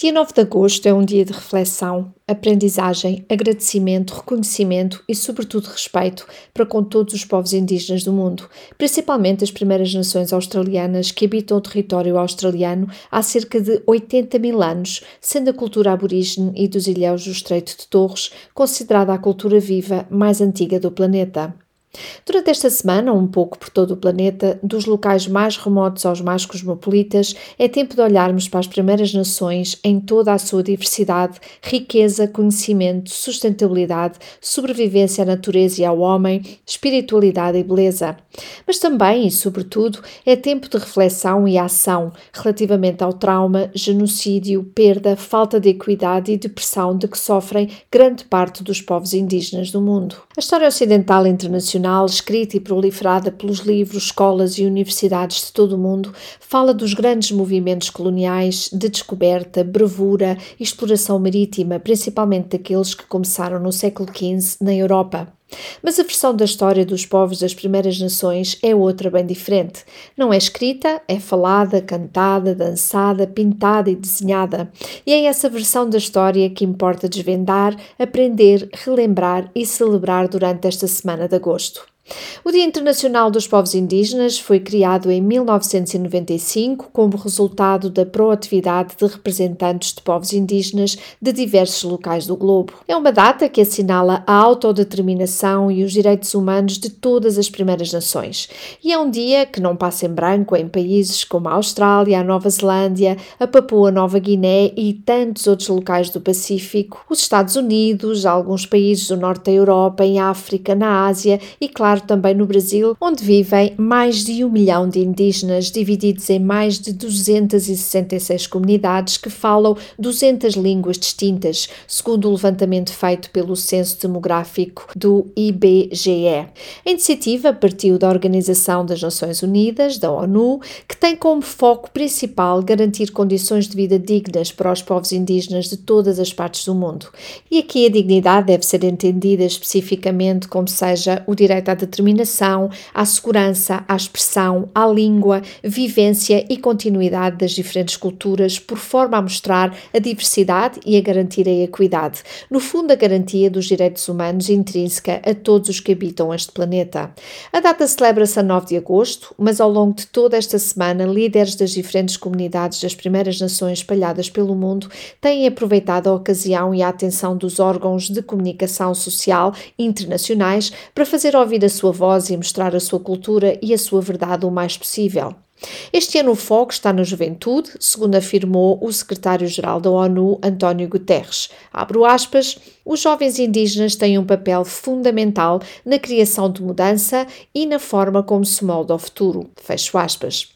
Dia 9 de agosto é um dia de reflexão, aprendizagem, agradecimento, reconhecimento e, sobretudo, respeito para com todos os povos indígenas do mundo, principalmente as primeiras nações australianas que habitam o território australiano há cerca de 80 mil anos, sendo a cultura aborígene e dos ilhéus do Estreito de Torres considerada a cultura viva mais antiga do planeta. Durante esta semana, um pouco por todo o planeta, dos locais mais remotos aos mais cosmopolitas, é tempo de olharmos para as primeiras nações em toda a sua diversidade, riqueza, conhecimento, sustentabilidade, sobrevivência à natureza e ao homem, espiritualidade e beleza. Mas também e sobretudo é tempo de reflexão e ação relativamente ao trauma, genocídio, perda, falta de equidade e depressão de que sofrem grande parte dos povos indígenas do mundo. A história ocidental internacional internacional, escrita e proliferada pelos livros, escolas e universidades de todo o mundo, fala dos grandes movimentos coloniais de descoberta, bravura e exploração marítima, principalmente daqueles que começaram no século XV na Europa. Mas a versão da história dos povos das primeiras nações é outra bem diferente. Não é escrita, é falada, cantada, dançada, pintada e desenhada. E é essa versão da história que importa desvendar, aprender, relembrar e celebrar durante esta semana de agosto. O Dia Internacional dos Povos Indígenas foi criado em 1995 como resultado da proatividade de representantes de povos indígenas de diversos locais do globo. É uma data que assinala a autodeterminação e os direitos humanos de todas as primeiras nações. E é um dia que não passa em branco em países como a Austrália, a Nova Zelândia, a Papua Nova Guiné e tantos outros locais do Pacífico, os Estados Unidos, alguns países do norte da Europa, em África, na Ásia e, claro, também no Brasil, onde vivem mais de um milhão de indígenas, divididos em mais de 266 comunidades que falam 200 línguas distintas, segundo o levantamento feito pelo Censo Demográfico do IBGE. A iniciativa partiu da Organização das Nações Unidas, da ONU, que tem como foco principal garantir condições de vida dignas para os povos indígenas de todas as partes do mundo. E aqui a dignidade deve ser entendida especificamente como seja o direito à determinação, à segurança, à expressão, à língua, vivência e continuidade das diferentes culturas, por forma a mostrar a diversidade e a garantir a equidade. No fundo, a garantia dos direitos humanos intrínseca a todos os que habitam este planeta. A data celebra-se a 9 de agosto, mas ao longo de toda esta semana, líderes das diferentes comunidades das primeiras nações espalhadas pelo mundo têm aproveitado a ocasião e a atenção dos órgãos de comunicação social internacionais para fazer ouvir a sua voz e mostrar a sua cultura e a sua verdade o mais possível. Este ano o foco está na juventude, segundo afirmou o secretário-geral da ONU, António Guterres. Abro aspas, os jovens indígenas têm um papel fundamental na criação de mudança e na forma como se molda o futuro. Fecho aspas.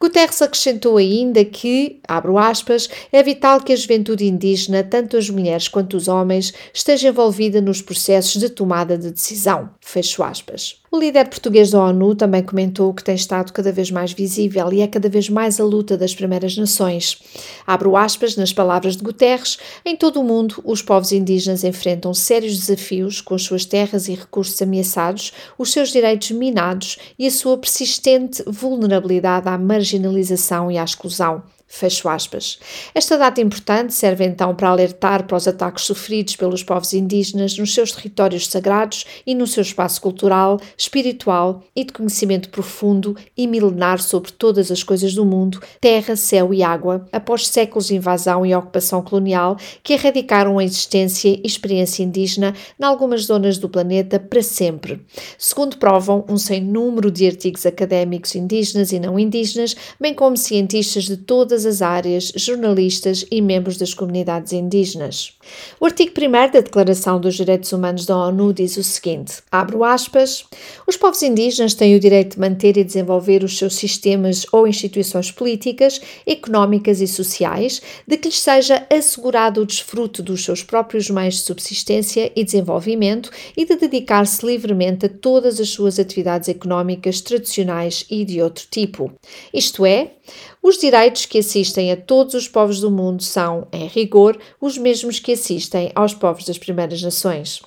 Guterres acrescentou ainda que, abro aspas, é vital que a juventude indígena, tanto as mulheres quanto os homens, esteja envolvida nos processos de tomada de decisão. Fecho aspas. O líder português da ONU também comentou que tem estado cada vez mais visível e é cada vez mais a luta das primeiras nações. Abro aspas nas palavras de Guterres: em todo o mundo, os povos indígenas enfrentam sérios desafios com as suas terras e recursos ameaçados, os seus direitos minados e a sua persistente vulnerabilidade à marginalização e à exclusão. Fecho aspas. Esta data importante serve então para alertar para os ataques sofridos pelos povos indígenas nos seus territórios sagrados e no seu espaço cultural, espiritual e de conhecimento profundo e milenar sobre todas as coisas do mundo, terra, céu e água, após séculos de invasão e ocupação colonial que erradicaram a existência e experiência indígena em algumas zonas do planeta para sempre. Segundo provam um sem número de artigos académicos indígenas e não indígenas, bem como cientistas de todas todas as áreas, jornalistas e membros das comunidades indígenas. O artigo 1 da Declaração dos Direitos Humanos da ONU diz o seguinte: abro aspas, os povos indígenas têm o direito de manter e desenvolver os seus sistemas ou instituições políticas, económicas e sociais, de que lhes seja assegurado o desfruto dos seus próprios meios de subsistência e desenvolvimento e de dedicar-se livremente a todas as suas atividades económicas tradicionais e de outro tipo. Isto é, os direitos que assistem a todos os povos do mundo são, em rigor, os mesmos que assistem aos povos das primeiras nações.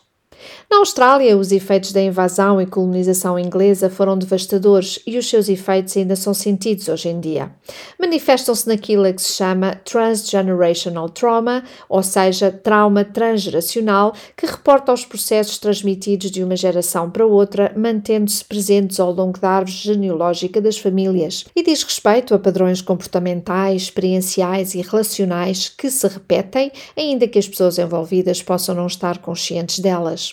Na Austrália, os efeitos da invasão e colonização inglesa foram devastadores e os seus efeitos ainda são sentidos hoje em dia. Manifestam-se naquilo que se chama Transgenerational Trauma, ou seja, trauma transgeracional, que reporta os processos transmitidos de uma geração para outra, mantendo-se presentes ao longo da árvore genealógica das famílias, e diz respeito a padrões comportamentais, experienciais e relacionais que se repetem, ainda que as pessoas envolvidas possam não estar conscientes delas.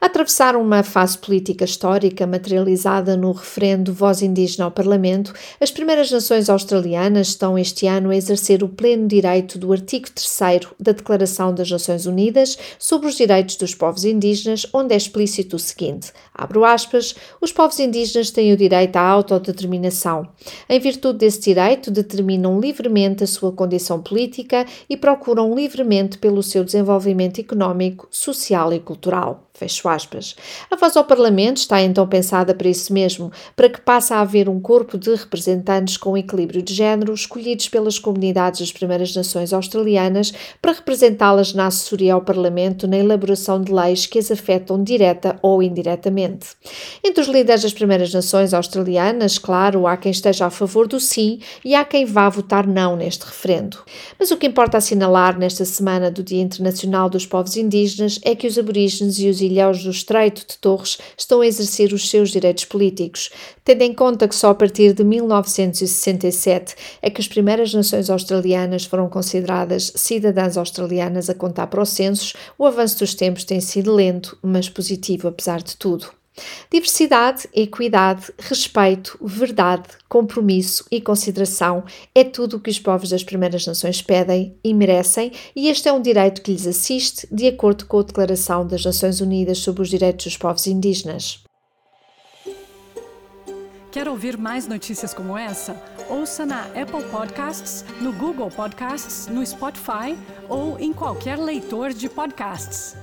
Atravessar uma fase política histórica materializada no referendo Voz Indígena ao Parlamento, as primeiras nações australianas estão este ano a exercer o pleno direito do artigo 3 da Declaração das Nações Unidas sobre os Direitos dos Povos Indígenas, onde é explícito o seguinte: abro aspas, os povos indígenas têm o direito à autodeterminação. Em virtude desse direito, determinam livremente a sua condição política e procuram livremente pelo seu desenvolvimento económico, social e cultural. Fecho aspas. A voz ao Parlamento está então pensada para isso mesmo, para que passe a haver um corpo de representantes com equilíbrio de género, escolhidos pelas comunidades das Primeiras Nações Australianas, para representá-las na assessoria ao Parlamento na elaboração de leis que as afetam direta ou indiretamente. Entre os líderes das Primeiras Nações Australianas, claro, há quem esteja a favor do sim e há quem vá votar não neste referendo. Mas o que importa assinalar nesta semana do Dia Internacional dos Povos Indígenas é que os aborígenes e os ilhéus do Estreito de Torres estão a exercer os seus direitos políticos, tendo em conta que só a partir de 1967 é que as primeiras nações australianas foram consideradas cidadãs australianas a contar para os censos, o avanço dos tempos tem sido lento, mas positivo apesar de tudo. Diversidade, equidade, respeito, verdade, compromisso e consideração é tudo o que os povos das Primeiras Nações pedem e merecem, e este é um direito que lhes assiste, de acordo com a Declaração das Nações Unidas sobre os Direitos dos Povos Indígenas. Quer ouvir mais notícias como essa? Ouça na Apple Podcasts, no Google Podcasts, no Spotify ou em qualquer leitor de podcasts.